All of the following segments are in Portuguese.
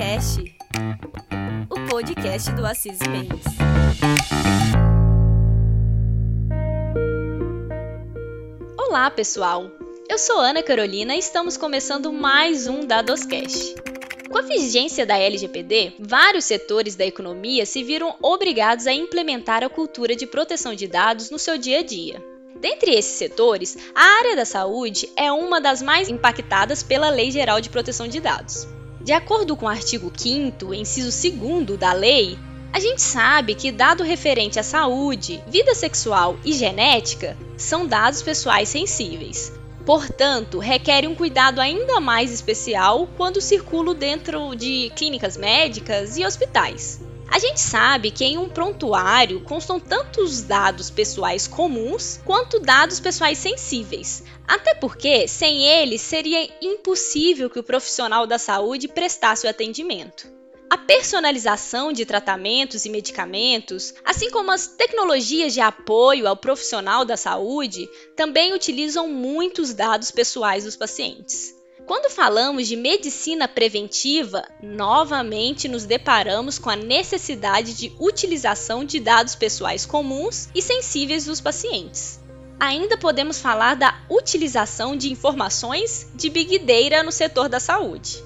Cast, o podcast do Assis Mendes. Olá, pessoal. Eu sou Ana Carolina e estamos começando mais um Dadoscast. Com a vigência da LGPD, vários setores da economia se viram obrigados a implementar a cultura de proteção de dados no seu dia a dia. Dentre esses setores, a área da saúde é uma das mais impactadas pela Lei Geral de Proteção de Dados. De acordo com o artigo 5, inciso 2 da lei, a gente sabe que dado referente à saúde, vida sexual e genética são dados pessoais sensíveis. Portanto, requer um cuidado ainda mais especial quando circulam dentro de clínicas médicas e hospitais. A gente sabe que em um prontuário constam tanto os dados pessoais comuns quanto dados pessoais sensíveis, até porque, sem eles, seria impossível que o profissional da saúde prestasse o atendimento. A personalização de tratamentos e medicamentos, assim como as tecnologias de apoio ao profissional da saúde, também utilizam muitos dados pessoais dos pacientes. Quando falamos de medicina preventiva, novamente nos deparamos com a necessidade de utilização de dados pessoais comuns e sensíveis dos pacientes ainda podemos falar da utilização de informações de Big Data no setor da saúde.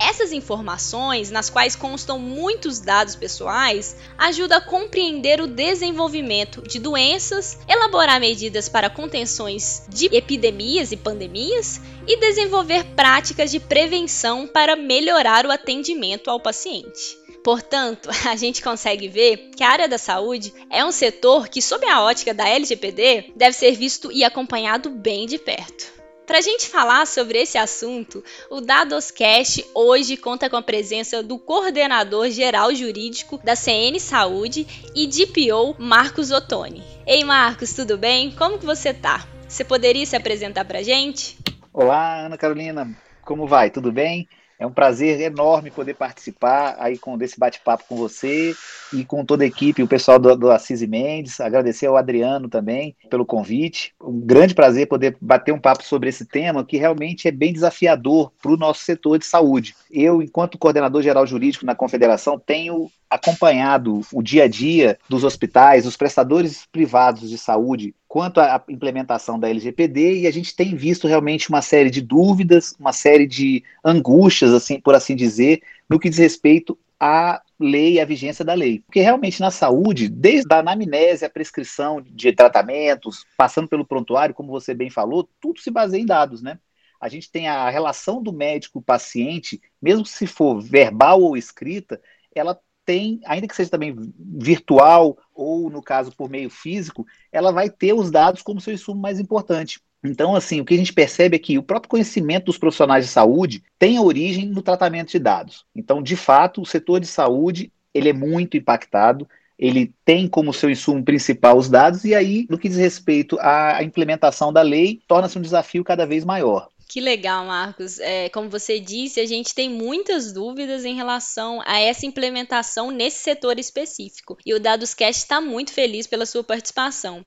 Essas informações, nas quais constam muitos dados pessoais, ajudam a compreender o desenvolvimento de doenças, elaborar medidas para contenções de epidemias e pandemias e desenvolver práticas de prevenção para melhorar o atendimento ao paciente. Portanto, a gente consegue ver que a área da saúde é um setor que, sob a ótica da LGPD, deve ser visto e acompanhado bem de perto. Para a gente falar sobre esse assunto, o Dadoscast hoje conta com a presença do coordenador geral jurídico da CN Saúde e DPO, Marcos Ottoni. Ei Marcos, tudo bem? Como que você tá? Você poderia se apresentar para a gente? Olá, Ana Carolina. Como vai? Tudo bem? É um prazer enorme poder participar aí com desse bate-papo com você e com toda a equipe, o pessoal do, do Assis Mendes. Agradecer ao Adriano também pelo convite. Um grande prazer poder bater um papo sobre esse tema que realmente é bem desafiador para o nosso setor de saúde. Eu, enquanto coordenador geral jurídico na Confederação, tenho acompanhado o dia a dia dos hospitais, dos prestadores privados de saúde quanto à implementação da LGPD e a gente tem visto realmente uma série de dúvidas, uma série de angústias, assim, por assim dizer, no que diz respeito à lei, à vigência da lei. Porque realmente na saúde, desde a anamnese, a prescrição de tratamentos, passando pelo prontuário, como você bem falou, tudo se baseia em dados, né? A gente tem a relação do médico-paciente, mesmo se for verbal ou escrita, ela tem, ainda que seja também virtual ou, no caso, por meio físico, ela vai ter os dados como seu insumo mais importante. Então, assim, o que a gente percebe é que o próprio conhecimento dos profissionais de saúde tem origem no tratamento de dados. Então, de fato, o setor de saúde ele é muito impactado, ele tem como seu insumo principal os dados, e aí, no que diz respeito à implementação da lei, torna-se um desafio cada vez maior. Que legal, Marcos. É, como você disse, a gente tem muitas dúvidas em relação a essa implementação nesse setor específico. E o Dadoscast está muito feliz pela sua participação.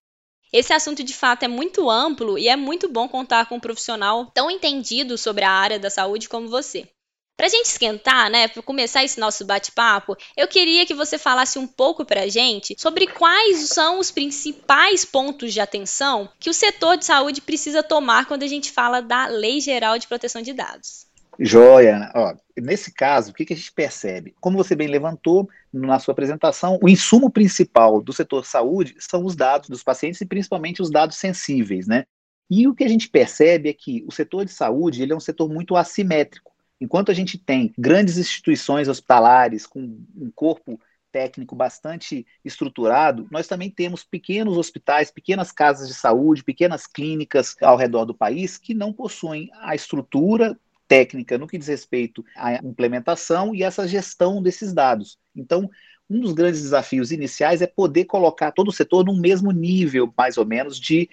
Esse assunto de fato é muito amplo e é muito bom contar com um profissional tão entendido sobre a área da saúde como você. Para a gente esquentar, né, para começar esse nosso bate-papo, eu queria que você falasse um pouco para a gente sobre quais são os principais pontos de atenção que o setor de saúde precisa tomar quando a gente fala da Lei Geral de Proteção de Dados. Joia, ó, nesse caso, o que, que a gente percebe? Como você bem levantou na sua apresentação, o insumo principal do setor saúde são os dados dos pacientes e principalmente os dados sensíveis, né? E o que a gente percebe é que o setor de saúde ele é um setor muito assimétrico. Enquanto a gente tem grandes instituições hospitalares com um corpo técnico bastante estruturado, nós também temos pequenos hospitais, pequenas casas de saúde, pequenas clínicas ao redor do país que não possuem a estrutura técnica no que diz respeito à implementação e essa gestão desses dados. Então, um dos grandes desafios iniciais é poder colocar todo o setor no mesmo nível, mais ou menos, de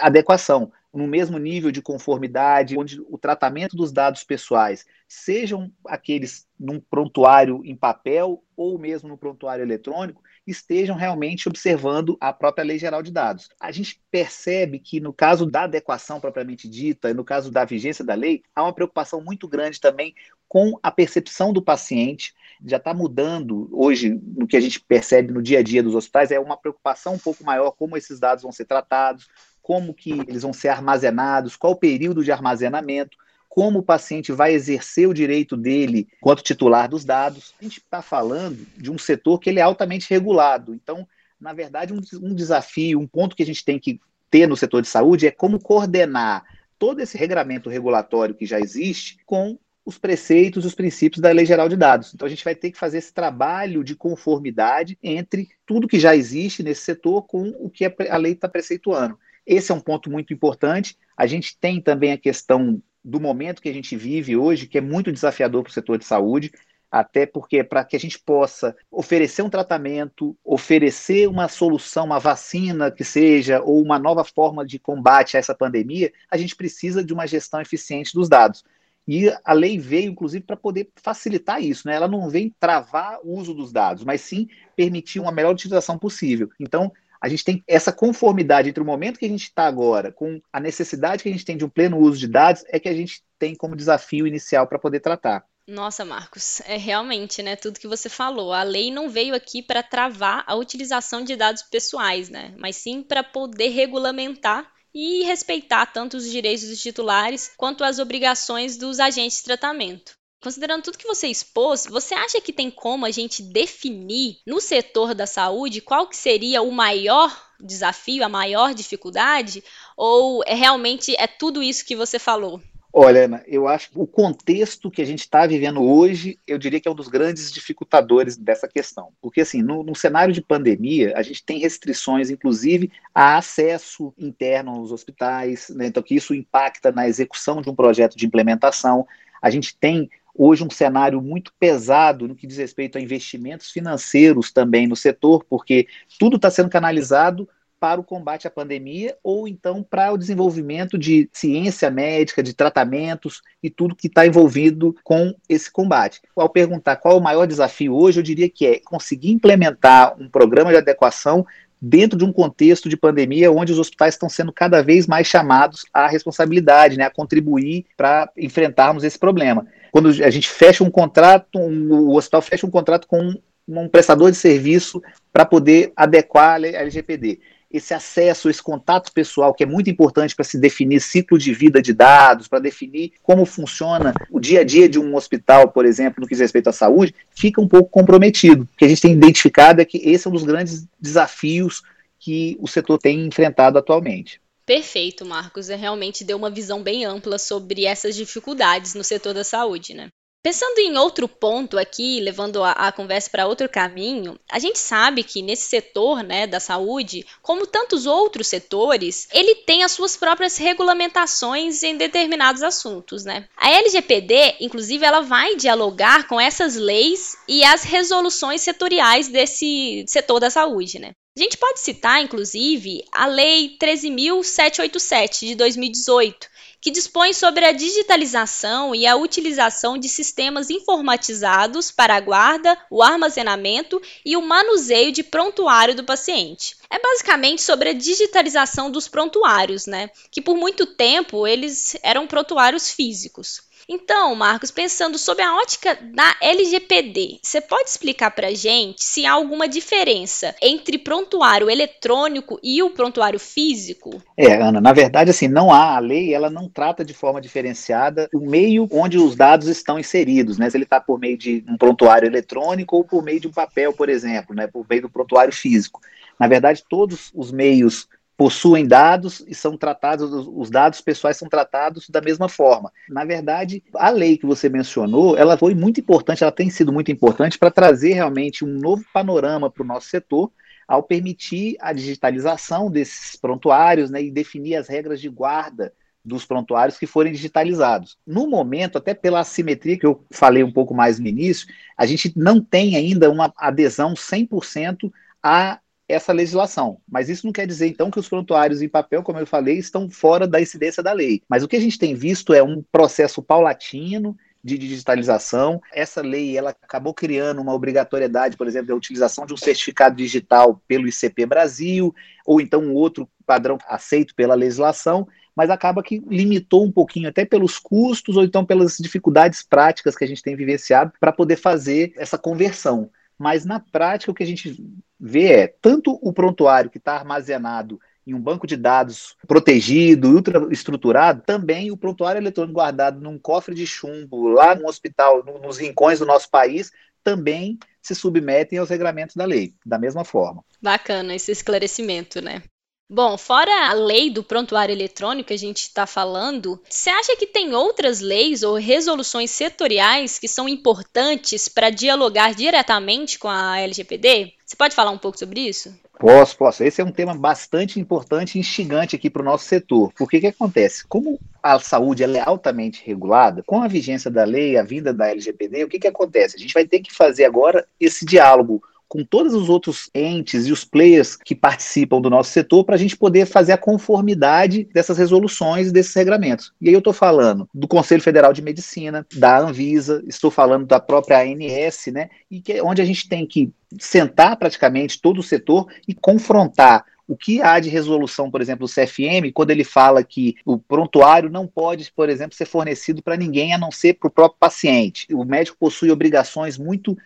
adequação no mesmo nível de conformidade, onde o tratamento dos dados pessoais, sejam aqueles num prontuário em papel ou mesmo no prontuário eletrônico, estejam realmente observando a própria Lei Geral de Dados. A gente percebe que no caso da adequação propriamente dita, no caso da vigência da lei, há uma preocupação muito grande também com a percepção do paciente. Já está mudando hoje no que a gente percebe no dia a dia dos hospitais, é uma preocupação um pouco maior como esses dados vão ser tratados, como que eles vão ser armazenados, qual o período de armazenamento como o paciente vai exercer o direito dele quanto titular dos dados. A gente está falando de um setor que ele é altamente regulado. Então, na verdade, um, um desafio, um ponto que a gente tem que ter no setor de saúde é como coordenar todo esse regramento regulatório que já existe com os preceitos, os princípios da Lei Geral de Dados. Então a gente vai ter que fazer esse trabalho de conformidade entre tudo que já existe nesse setor com o que a lei está preceituando. Esse é um ponto muito importante. A gente tem também a questão do momento que a gente vive hoje, que é muito desafiador para o setor de saúde, até porque para que a gente possa oferecer um tratamento, oferecer uma solução, uma vacina que seja, ou uma nova forma de combate a essa pandemia, a gente precisa de uma gestão eficiente dos dados. E a lei veio, inclusive, para poder facilitar isso. Né? Ela não vem travar o uso dos dados, mas sim permitir uma melhor utilização possível. Então, a gente tem essa conformidade entre o momento que a gente está agora com a necessidade que a gente tem de um pleno uso de dados, é que a gente tem como desafio inicial para poder tratar. Nossa, Marcos, é realmente, né, tudo que você falou. A lei não veio aqui para travar a utilização de dados pessoais, né, mas sim para poder regulamentar e respeitar tanto os direitos dos titulares quanto as obrigações dos agentes de tratamento. Considerando tudo que você expôs, você acha que tem como a gente definir no setor da saúde qual que seria o maior desafio, a maior dificuldade? Ou é realmente é tudo isso que você falou? Olha, Ana, eu acho que o contexto que a gente está vivendo hoje, eu diria que é um dos grandes dificultadores dessa questão. Porque, assim, no, no, cenário de pandemia, a gente tem restrições, inclusive, a acesso interno aos hospitais, né? então que isso impacta na execução de um projeto de implementação. A gente tem hoje um cenário muito pesado no que diz respeito a investimentos financeiros também no setor, porque tudo está sendo canalizado para o combate à pandemia ou então para o desenvolvimento de ciência médica, de tratamentos e tudo que está envolvido com esse combate. Ao perguntar qual é o maior desafio hoje, eu diria que é conseguir implementar um programa de adequação dentro de um contexto de pandemia onde os hospitais estão sendo cada vez mais chamados à responsabilidade, né, a contribuir para enfrentarmos esse problema. Quando a gente fecha um contrato, um, o hospital fecha um contrato com um, um prestador de serviço para poder adequar a LGPD esse acesso, esse contato pessoal, que é muito importante para se definir ciclo de vida de dados, para definir como funciona o dia a dia de um hospital, por exemplo, no que diz respeito à saúde, fica um pouco comprometido. O que a gente tem identificado é que esse é um dos grandes desafios que o setor tem enfrentado atualmente. Perfeito, Marcos. É, realmente deu uma visão bem ampla sobre essas dificuldades no setor da saúde, né? Pensando em outro ponto aqui, levando a, a conversa para outro caminho, a gente sabe que nesse setor né, da saúde, como tantos outros setores, ele tem as suas próprias regulamentações em determinados assuntos. Né? A LGPD, inclusive, ela vai dialogar com essas leis e as resoluções setoriais desse setor da saúde. Né? A gente pode citar, inclusive, a Lei 13.787 de 2018, que dispõe sobre a digitalização e a utilização de sistemas informatizados para a guarda, o armazenamento e o manuseio de prontuário do paciente. É basicamente sobre a digitalização dos prontuários, né? Que por muito tempo eles eram prontuários físicos. Então, Marcos, pensando sob a ótica da LGPD, você pode explicar para gente se há alguma diferença entre prontuário eletrônico e o prontuário físico? É, Ana, na verdade, assim, não há a lei, ela não trata de forma diferenciada o meio onde os dados estão inseridos, né? Se ele está por meio de um prontuário eletrônico ou por meio de um papel, por exemplo, né? Por meio do prontuário físico. Na verdade, todos os meios possuem dados e são tratados, os dados pessoais são tratados da mesma forma. Na verdade, a lei que você mencionou, ela foi muito importante, ela tem sido muito importante para trazer realmente um novo panorama para o nosso setor, ao permitir a digitalização desses prontuários né, e definir as regras de guarda dos prontuários que forem digitalizados. No momento, até pela assimetria que eu falei um pouco mais no início, a gente não tem ainda uma adesão 100% a essa legislação. Mas isso não quer dizer, então, que os prontuários em papel, como eu falei, estão fora da incidência da lei. Mas o que a gente tem visto é um processo paulatino de digitalização. Essa lei ela acabou criando uma obrigatoriedade, por exemplo, da utilização de um certificado digital pelo ICP Brasil, ou então um outro padrão aceito pela legislação, mas acaba que limitou um pouquinho, até pelos custos ou então pelas dificuldades práticas que a gente tem vivenciado para poder fazer essa conversão. Mas na prática, o que a gente vê é tanto o prontuário que está armazenado em um banco de dados protegido, ultra estruturado, também o prontuário eletrônico guardado num cofre de chumbo, lá no hospital, no, nos rincões do nosso país, também se submetem aos regramentos da lei, da mesma forma. Bacana esse esclarecimento, né? Bom, fora a lei do prontuário eletrônico que a gente está falando, você acha que tem outras leis ou resoluções setoriais que são importantes para dialogar diretamente com a LGPD? Pode falar um pouco sobre isso? Posso, posso. Esse é um tema bastante importante e instigante aqui para o nosso setor. Porque o que acontece? Como a saúde é altamente regulada, com a vigência da lei, a vinda da LGPD, o que, que acontece? A gente vai ter que fazer agora esse diálogo com todos os outros entes e os players que participam do nosso setor para a gente poder fazer a conformidade dessas resoluções, desses regramentos. E aí eu estou falando do Conselho Federal de Medicina, da Anvisa, estou falando da própria ANS, né? E que é onde a gente tem que sentar praticamente todo o setor e confrontar o que há de resolução, por exemplo, do CFM, quando ele fala que o prontuário não pode, por exemplo, ser fornecido para ninguém a não ser para o próprio paciente. O médico possui obrigações muito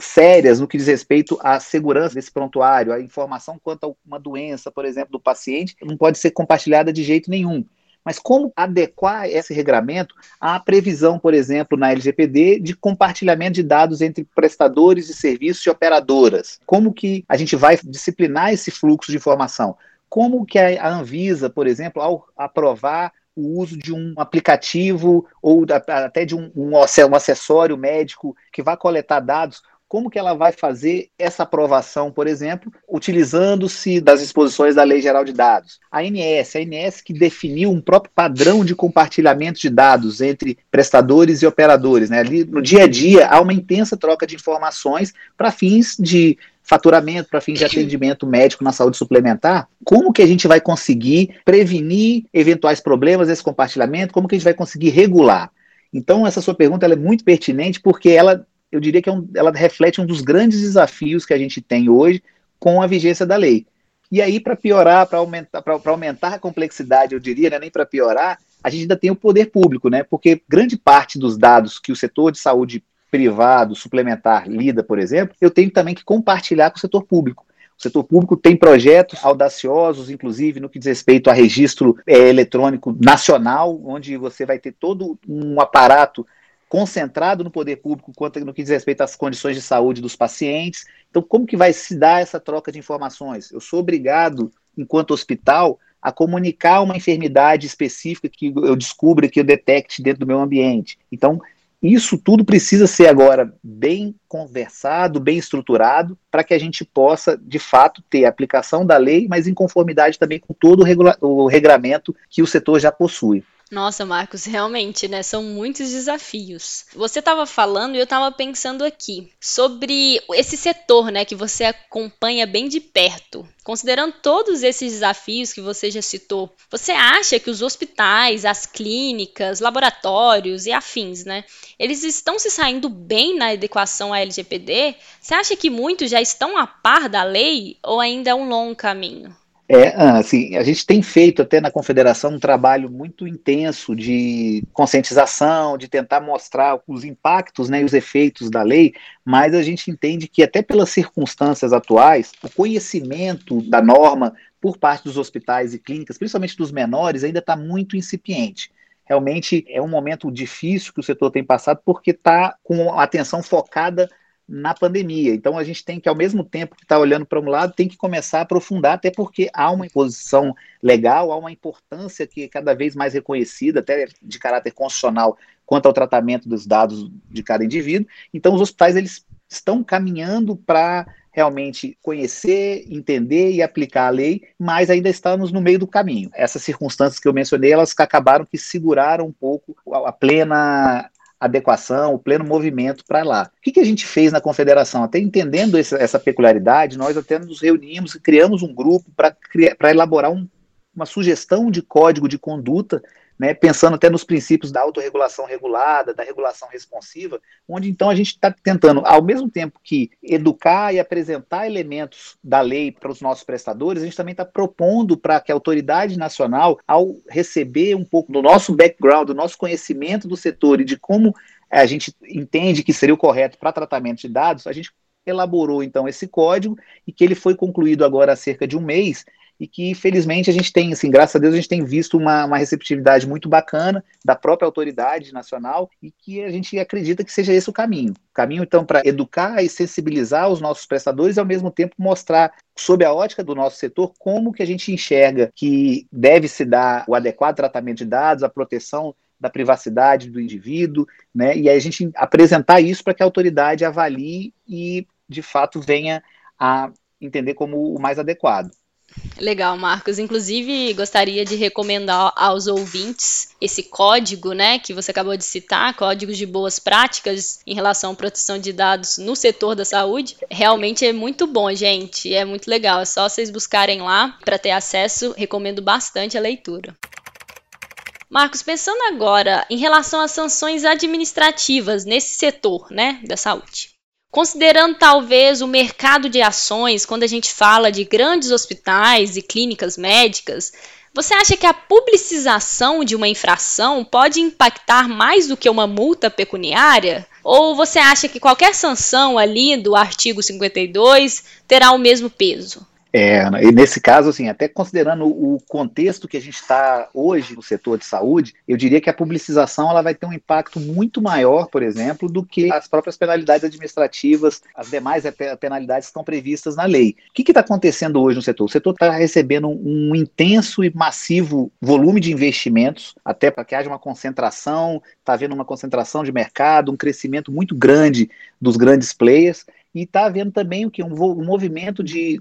sérias no que diz respeito à segurança desse prontuário, a informação quanto a uma doença, por exemplo, do paciente, não pode ser compartilhada de jeito nenhum. Mas como adequar esse regramento à previsão, por exemplo, na LGPD, de compartilhamento de dados entre prestadores de serviços e operadoras? Como que a gente vai disciplinar esse fluxo de informação? Como que a Anvisa, por exemplo, ao aprovar o uso de um aplicativo ou até de um, um, acessório médico que vai coletar dados, como que ela vai fazer essa aprovação, por exemplo, utilizando-se das disposições da Lei Geral de Dados. A ANS, a ANS que definiu um próprio padrão de compartilhamento de dados entre prestadores e operadores. Né? Ali, no dia a dia, há uma intensa troca de informações para fins de faturamento para fins de atendimento médico na saúde suplementar, como que a gente vai conseguir prevenir eventuais problemas desse compartilhamento? Como que a gente vai conseguir regular? Então, essa sua pergunta é muito pertinente porque ela, eu diria que é um, ela reflete um dos grandes desafios que a gente tem hoje com a vigência da lei. E aí, para piorar, para aumentar, aumentar a complexidade, eu diria, né, nem para piorar, a gente ainda tem o poder público, né? Porque grande parte dos dados que o setor de saúde privado, suplementar, lida, por exemplo, eu tenho também que compartilhar com o setor público. O setor público tem projetos audaciosos, inclusive no que diz respeito a registro é, eletrônico nacional, onde você vai ter todo um aparato concentrado no poder público quanto no que diz respeito às condições de saúde dos pacientes. Então, como que vai se dar essa troca de informações? Eu sou obrigado, enquanto hospital, a comunicar uma enfermidade específica que eu descubra, que eu detecte dentro do meu ambiente. Então, isso tudo precisa ser agora bem conversado, bem estruturado, para que a gente possa, de fato, ter a aplicação da lei, mas em conformidade também com todo o, o regramento que o setor já possui. Nossa, Marcos, realmente, né? São muitos desafios. Você estava falando e eu estava pensando aqui sobre esse setor, né, que você acompanha bem de perto. Considerando todos esses desafios que você já citou, você acha que os hospitais, as clínicas, laboratórios e afins, né, eles estão se saindo bem na adequação à LGPD? Você acha que muitos já estão a par da lei ou ainda é um longo caminho? É, assim, a gente tem feito até na Confederação um trabalho muito intenso de conscientização, de tentar mostrar os impactos né, e os efeitos da lei, mas a gente entende que até pelas circunstâncias atuais, o conhecimento da norma por parte dos hospitais e clínicas, principalmente dos menores, ainda está muito incipiente. Realmente é um momento difícil que o setor tem passado porque está com a atenção focada na pandemia. Então a gente tem que, ao mesmo tempo que está olhando para um lado, tem que começar a aprofundar, até porque há uma imposição legal, há uma importância que é cada vez mais reconhecida, até de caráter constitucional, quanto ao tratamento dos dados de cada indivíduo. Então os hospitais eles estão caminhando para realmente conhecer, entender e aplicar a lei, mas ainda estamos no meio do caminho. Essas circunstâncias que eu mencionei, elas acabaram que seguraram um pouco a plena adequação, o pleno movimento para lá. O que, que, a gente fez na confederação? Até entendendo essa, essa peculiaridade, nós até nos reunimos e criamos um grupo para elaborar um, uma sugestão de código de conduta né, pensando até nos princípios da autorregulação regulada, da regulação responsiva, onde então a gente está tentando, ao mesmo tempo que educar e apresentar elementos da lei para os nossos prestadores, a gente também está propondo para que a autoridade nacional, ao receber um pouco do nosso background, do nosso conhecimento do setor e de como a gente entende que seria o correto para tratamento de dados, a gente elaborou então esse código e que ele foi concluído agora há cerca de um mês e que felizmente a gente tem, assim, graças a Deus a gente tem visto uma, uma receptividade muito bacana da própria autoridade nacional e que a gente acredita que seja esse o caminho. O caminho então para educar e sensibilizar os nossos prestadores e ao mesmo tempo mostrar sob a ótica do nosso setor como que a gente enxerga que deve se dar o adequado tratamento de dados, a proteção da privacidade do indivíduo, né? E a gente apresentar isso para que a autoridade avalie e de fato venha a entender como o mais adequado. Legal, Marcos. Inclusive, gostaria de recomendar aos ouvintes esse código, né, que você acabou de citar, códigos de boas práticas em relação à proteção de dados no setor da saúde. Realmente é muito bom, gente. É muito legal. É só vocês buscarem lá para ter acesso. Recomendo bastante a leitura. Marcos, pensando agora em relação às sanções administrativas nesse setor, né, da saúde. Considerando talvez o mercado de ações, quando a gente fala de grandes hospitais e clínicas médicas, você acha que a publicização de uma infração pode impactar mais do que uma multa pecuniária? Ou você acha que qualquer sanção ali do artigo 52 terá o mesmo peso? É, e nesse caso, assim, até considerando o contexto que a gente está hoje no setor de saúde, eu diria que a publicização ela vai ter um impacto muito maior, por exemplo, do que as próprias penalidades administrativas, as demais penalidades que estão previstas na lei. O que está acontecendo hoje no setor? O setor está recebendo um intenso e massivo volume de investimentos, até para que haja uma concentração, está havendo uma concentração de mercado, um crescimento muito grande dos grandes players, e está havendo também o que um, um movimento de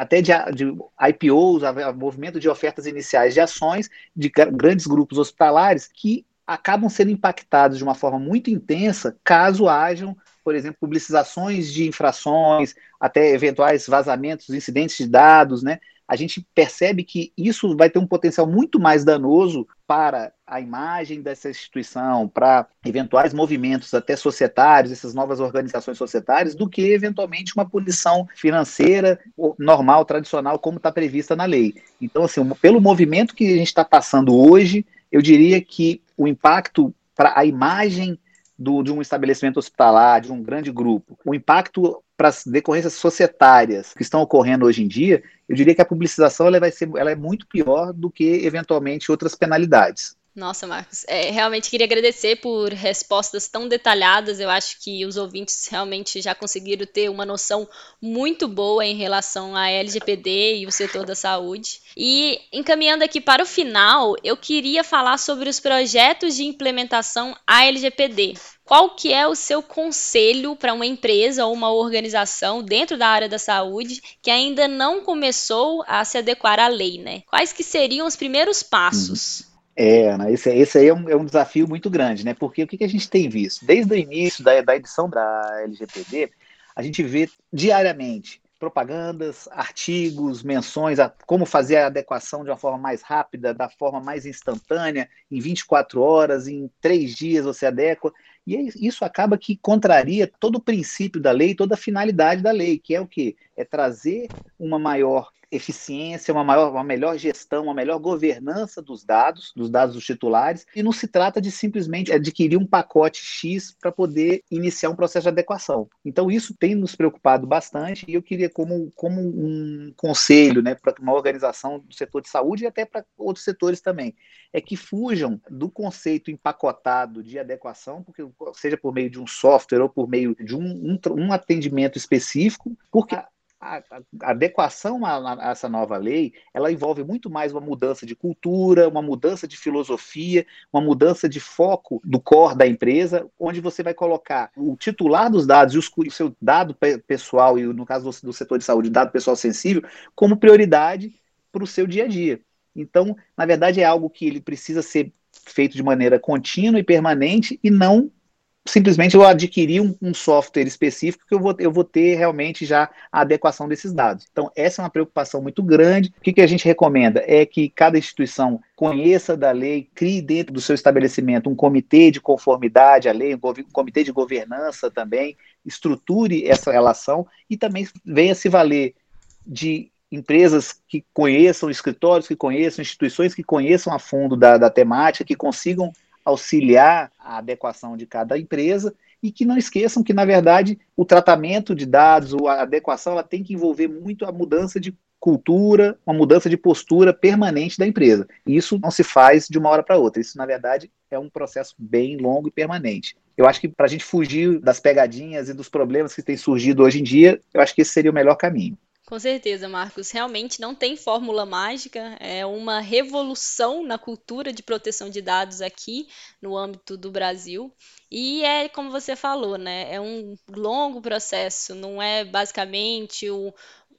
até de, de IPOs, a, a movimento de ofertas iniciais de ações de grandes grupos hospitalares que acabam sendo impactados de uma forma muito intensa caso hajam, por exemplo, publicizações de infrações, até eventuais vazamentos, incidentes de dados, né? A gente percebe que isso vai ter um potencial muito mais danoso para a imagem dessa instituição, para eventuais movimentos até societários, essas novas organizações societárias, do que eventualmente uma punição financeira normal, tradicional, como está prevista na lei. Então, assim, pelo movimento que a gente está passando hoje, eu diria que o impacto para a imagem do, de um estabelecimento hospitalar, de um grande grupo, o impacto para as decorrências societárias que estão ocorrendo hoje em dia, eu diria que a publicização ela vai ser, ela é muito pior do que eventualmente outras penalidades. Nossa, Marcos, é, realmente queria agradecer por respostas tão detalhadas. Eu acho que os ouvintes realmente já conseguiram ter uma noção muito boa em relação à LGPD e o setor da saúde. E encaminhando aqui para o final, eu queria falar sobre os projetos de implementação à LGPD. Qual que é o seu conselho para uma empresa ou uma organização dentro da área da saúde que ainda não começou a se adequar à lei, né? Quais que seriam os primeiros passos? Hum. É, né, esse, esse aí é um, é um, desafio muito grande, né? Porque o que, que a gente tem visto? Desde o início da, da edição da LGPD, a gente vê diariamente propagandas, artigos, menções a como fazer a adequação de uma forma mais rápida, da forma mais instantânea, em 24 horas, em três dias você adequa. E é isso acaba que contraria todo o princípio da lei, toda a finalidade da lei, que é o quê? É trazer uma maior eficiência, uma, maior, uma melhor gestão, uma melhor governança dos dados, dos dados dos titulares, e não se trata de simplesmente adquirir um pacote X para poder iniciar um processo de adequação. Então, isso tem nos preocupado bastante, e eu queria, como, como um conselho né, para uma organização do setor de saúde e até para outros setores também, é que fujam do conceito empacotado de adequação, porque seja por meio de um software ou por meio de um, um, um atendimento específico, porque a, a adequação a, a, essa nova lei, ela envolve muito mais uma mudança de cultura, uma mudança de filosofia, uma mudança de foco do core da empresa, onde você vai colocar o titular dos dados e os, o seu dado pessoal, e no caso do, do setor de saúde, dado pessoal sensível, como prioridade para o seu dia a dia. Então, na verdade, é algo que ele precisa ser feito de maneira contínua e permanente e não simplesmente eu adquirir um, um, software específico que eu vou, eu vou ter realmente já a adequação desses dados. Então, essa é uma preocupação muito grande. O que, que a gente recomenda? É que cada instituição conheça da lei, crie dentro do seu estabelecimento um comitê de conformidade à lei, um comitê de governança também, estruture essa relação e também venha se valer de empresas que conheçam, escritórios que conheçam, instituições que conheçam a fundo da, da temática, que consigam auxiliar a adequação de cada empresa e que não esqueçam que, na verdade, o tratamento de dados, a adequação, ela tem que envolver muito a mudança de cultura, uma mudança de postura permanente da empresa. Isso não se faz de uma hora para outra. Isso, na verdade, é um processo bem longo e permanente. Eu acho que para a gente fugir das pegadinhas e dos problemas que têm surgido hoje em dia, eu acho que esse seria o melhor caminho. Com certeza, Marcos. Realmente não tem fórmula mágica, é uma revolução na cultura de proteção de dados aqui no âmbito do Brasil. E é como você falou, né? É um longo processo, não é basicamente o,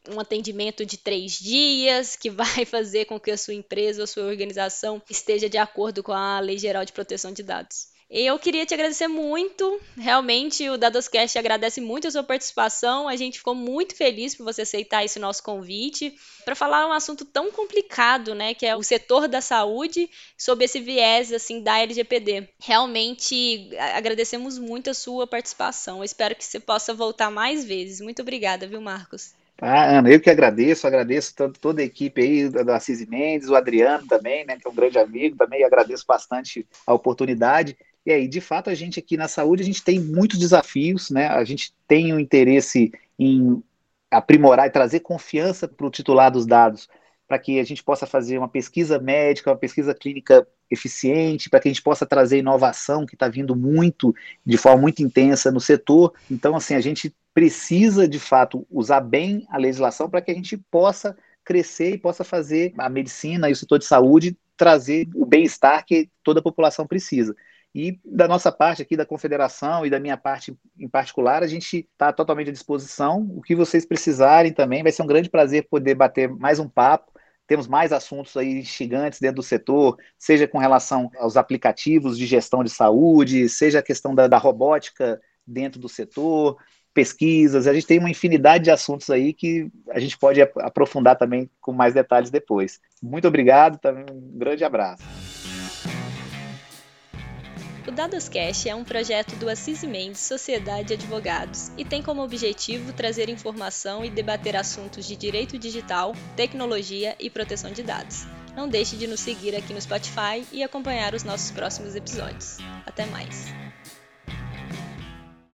um atendimento de três dias que vai fazer com que a sua empresa ou sua organização esteja de acordo com a Lei Geral de Proteção de Dados. Eu queria te agradecer muito. Realmente, o Dadoscast agradece muito a sua participação. A gente ficou muito feliz por você aceitar esse nosso convite para falar um assunto tão complicado, né, que é o setor da saúde, sob esse viés assim da LGPD. Realmente agradecemos muito a sua participação. Eu espero que você possa voltar mais vezes. Muito obrigada, viu, Marcos? Ah, Ana, eu que agradeço, agradeço tanto toda a equipe aí da Cisi Mendes, o Adriano também, né, que é um grande amigo, também agradeço bastante a oportunidade. E aí, de fato, a gente aqui na saúde, a gente tem muitos desafios, né? A gente tem o um interesse em aprimorar e trazer confiança para o titular dos dados, para que a gente possa fazer uma pesquisa médica, uma pesquisa clínica eficiente, para que a gente possa trazer inovação que está vindo muito, de forma muito intensa no setor. Então, assim, a gente precisa, de fato, usar bem a legislação para que a gente possa crescer e possa fazer a medicina e o setor de saúde trazer o bem-estar que toda a população precisa. E da nossa parte aqui, da confederação e da minha parte em particular, a gente está totalmente à disposição. O que vocês precisarem também, vai ser um grande prazer poder bater mais um papo. Temos mais assuntos aí gigantes dentro do setor, seja com relação aos aplicativos de gestão de saúde, seja a questão da, da robótica dentro do setor, pesquisas. A gente tem uma infinidade de assuntos aí que a gente pode aprofundar também com mais detalhes depois. Muito obrigado, um grande abraço. O Dadoscast é um projeto do Assis Mendes Sociedade Advogados e tem como objetivo trazer informação e debater assuntos de direito digital, tecnologia e proteção de dados. Não deixe de nos seguir aqui no Spotify e acompanhar os nossos próximos episódios. Até mais!